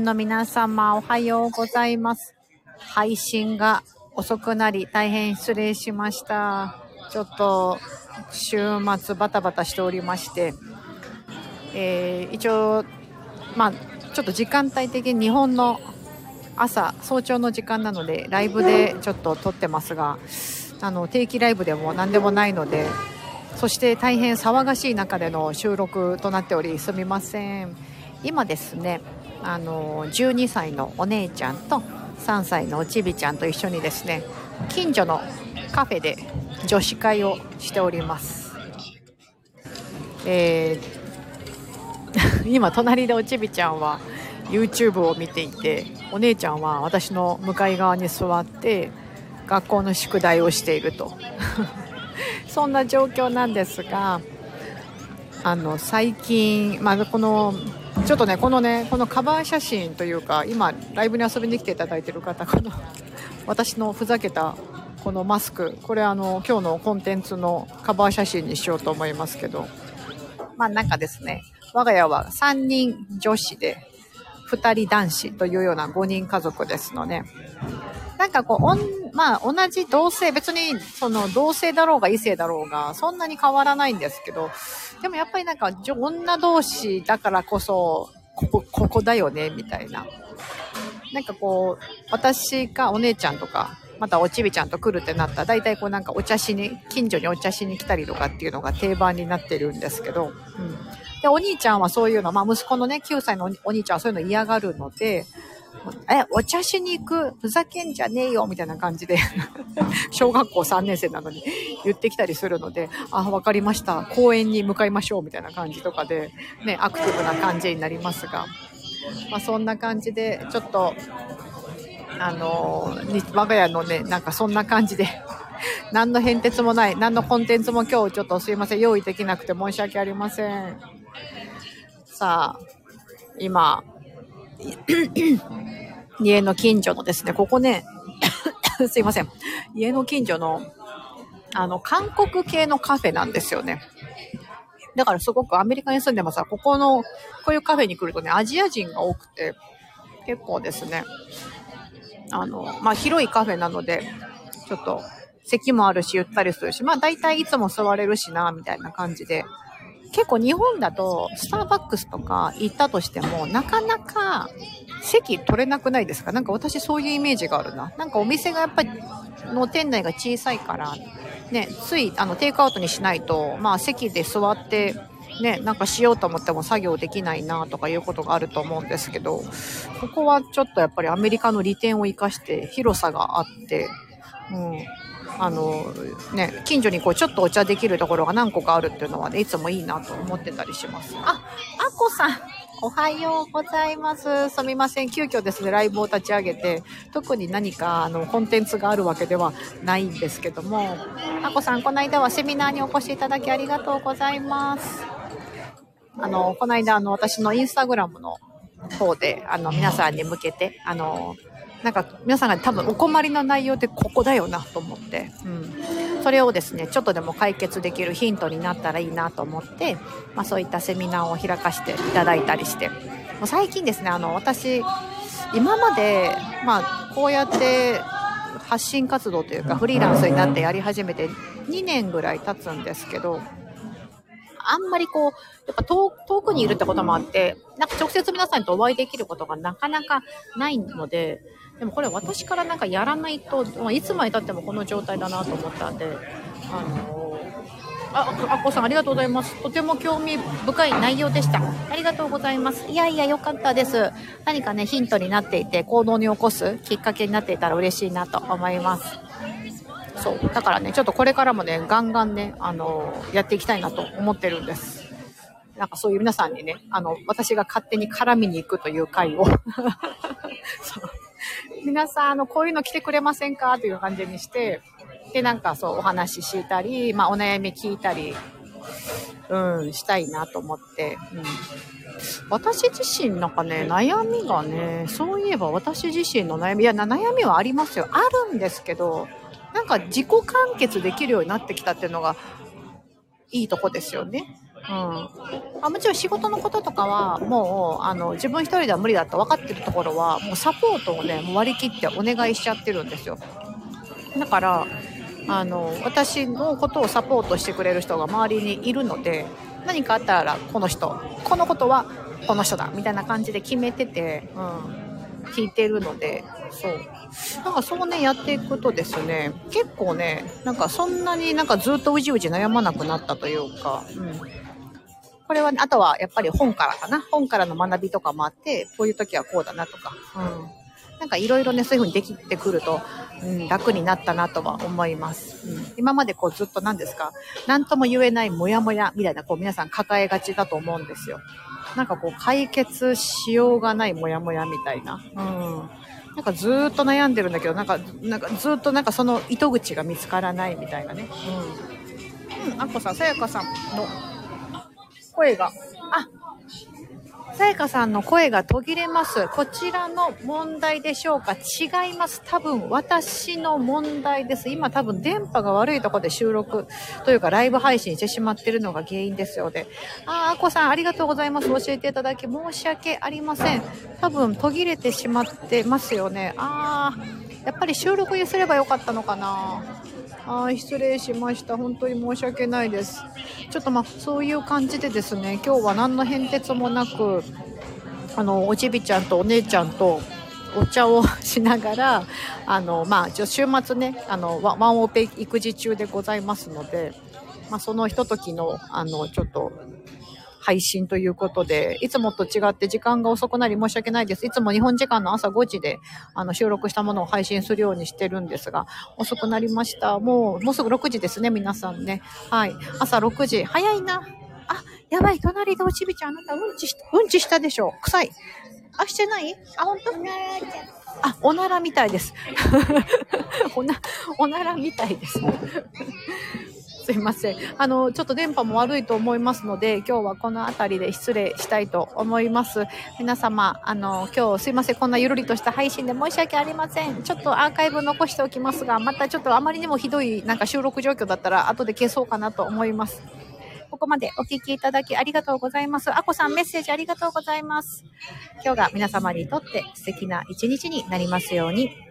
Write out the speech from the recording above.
本の皆様おはようございます。配信が遅くなり大変失礼しました。ちょっと週末バタバタしておりまして、えー、一応、まあ、ちょっと時間帯的に日本の朝、早朝の時間なので、ライブでちょっと撮ってますが、あの、定期ライブでも何でもないので、そして大変騒がしい中での収録となっており、すみません。今ですね、あの、12歳のお姉ちゃんと3歳のおちびちゃんと一緒にですね、近所のカフェで女子会をしております。えー、今隣でおちびちゃんは YouTube を見ていてお姉ちゃんは私の向かい側に座って学校の宿題をしていると そんな状況なんですがあの最近、まあ、このちょっとねこのねこのカバー写真というか今ライブに遊びに来ていただいている方この 私のふざけたこのマスクこれあの今日のコンテンツのカバー写真にしようと思いますけどまあなんかですね我が家は3人女子で2人男子というような5人家族ですのでなんかこう、おん、まあ、同じ同性、別に、その、同性だろうが異性だろうが、そんなに変わらないんですけど、でもやっぱりなんか、女同士だからこそ、ここ、ここだよね、みたいな。なんかこう、私かお姉ちゃんとか、またおちびちゃんと来るってなったら、大体こうなんかお茶しに、近所にお茶しに来たりとかっていうのが定番になってるんですけど、うん。で、お兄ちゃんはそういうの、まあ息子のね、9歳のお兄ちゃんはそういうの嫌がるので、え、お茶しに行く？ふざけんじゃねえよみたいな感じで。小学校3年生なのに。言ってきたりするので、あ、わかりました。公園に向かいましょうみたいな感じとかで、ね、アクティブな感じになりますが、まあそんな感じで、ちょっと、あの我が家のね、なんかそんな感じで。何の変哲もない、何のコンテンツも今日ちょっとすいません、用意できなくて申し訳ありません。さあ、今、家の近所のですね、ここね、すいません。家の近所の、あの、韓国系のカフェなんですよね。だからすごくアメリカに住んでますが、ここの、こういうカフェに来るとね、アジア人が多くて、結構ですね、あの、まあ、広いカフェなので、ちょっと、席もあるし、ゆったりするし、まあ、大体いつも座れるしな、みたいな感じで、結構日本だとスターバックスとか行ったとしてもなかなか席取れなくないですか？なんか私そういうイメージがあるな。なんかお店がやっぱりの店内が小さいからね、ついあのテイクアウトにしないと、まあ席で座ってね、なんかしようと思っても作業できないなとかいうことがあると思うんですけど、ここはちょっとやっぱりアメリカの利点を活かして広さがあって、うん、あの、ね、近所にこう、ちょっとお茶できるところが何個かあるっていうのはね、いつもいいなと思ってたりします。あ、あこさん。おはようございます。すみません。急遽ですね、ライブを立ち上げて、特に何か、あの、コンテンツがあるわけではないんですけども、あこさん、この間はセミナーにお越しいただきありがとうございます。あの、この間、あの、私のインスタグラムの方で、あの、皆さんに向けて、あの、なんか皆さんが多分お困りの内容ってここだよなと思って、うん、それをですねちょっとでも解決できるヒントになったらいいなと思って、まあ、そういったセミナーを開かせていただいたりして。もう最近ですねあの私今まで、まあ、こうやって発信活動というかフリーランスになってやり始めて2年ぐらい経つんですけどあんまりこう、やっぱ遠くにいるってこともあって、なんか直接皆さんとお会いできることがなかなかないので、でもこれ私からなんかやらないと、まあ、いつまでたってもこの状態だなと思ったんで、あのあ、あっこさんありがとうございます。とても興味深い内容でした。ありがとうございます。いやいや、よかったです。何かね、ヒントになっていて、行動に起こすきっかけになっていたら嬉しいなと思います。そう。だからね、ちょっとこれからもね、ガンガンね、あのやっていきたいなと思ってるんです。なんかそういう皆さんにね、あの、私が勝手に絡みに行くという回を皆さん、あの、こういうの来てくれませんか？という感じにして、で、なんかそう、お話ししたり、まあ、お悩み聞いたり、うん、したいなと思って、うん。私自身なんかね、悩みがね、そういえば私自身の悩み、いや、悩みはありますよ。あるんですけど、なんか自己完結できるようになってきたっていうのが、いいとこですよね。うん。あもちろん仕事のこととかは、もう、あの、自分一人では無理だと分かってるところは、もうサポートをね、もう割り切ってお願いしちゃってるんですよ。だから、あの、私のことをサポートしてくれる人が周りにいるので、何かあったら、この人、このことはこの人だ、みたいな感じで決めてて、うん、聞いてるので、そう。なんかそうね、やっていくとですね、結構ね、なんかそんなになんかずっとうじうじ悩まなくなったというか、うん。これはね、あとはやっぱり本からかな。本からの学びとかもあって、こういう時はこうだなとか、うん。なんかいろいろね、そういう風にできてくると、うん、楽になったなとは思います。うん、今までこうずっと何ですか、何とも言えないモヤモヤみたいな、こう皆さん抱えがちだと思うんですよ。なんかこう解決しようがないモヤモヤみたいな。うん。なんかずっと悩んでるんだけど、なんか、なんかずっとなんかその糸口が見つからないみたいなね。うん。うん、あこさん、さやかさんの声が、あ、さやかさんの声が途切れます。こちらの問題でしょうか？違います。多分私の問題です。今多分電波が悪いところで収録というかライブ配信してしまってるのが原因ですよね。あ、あこさんありがとうございます。教えていただき申し訳ありません。多分途切れてしまってますよね。ああ、やっぱり収録にすればよかったのかな。はい、失礼しました。本当に申し訳ないです。ちょっとまあ、そういう感じでですね、今日は何の変哲もなく、あの、おちびちゃんとお姉ちゃんと、お茶をしながら、あの、まあ、週末ね、あの、ワンオペ育児中でございますので、まあ、そのひとときの、あの、ちょっと、配信ということで、いつもと違って時間が遅くなり申し訳ないです。いつも日本時間の朝5時であの収録したものを配信するようにしてるんですが、遅くなりました。もう、もうすぐ6時ですね、皆さんね。はい。朝6時。早いな。あ、やばい、隣でおちびちゃん、あなたうんちし、うんちしたでしょ。臭い。あ、してない？あ、本当？あ、おならみたいです。おな、おならみたいです。すいません。あの、ちょっと電波も悪いと思いますので、今日はこの辺りで失礼したいと思います。皆様、あの、今日すいません。こんなゆるりとした配信で申し訳ありません。ちょっとアーカイブ残しておきますが、またちょっとあまりにもひどいなんか収録状況だったら後で消そうかなと思います。ここまでお聞きいただきありがとうございます。あこさんメッセージありがとうございます。今日が皆様にとって素敵な一日になりますように。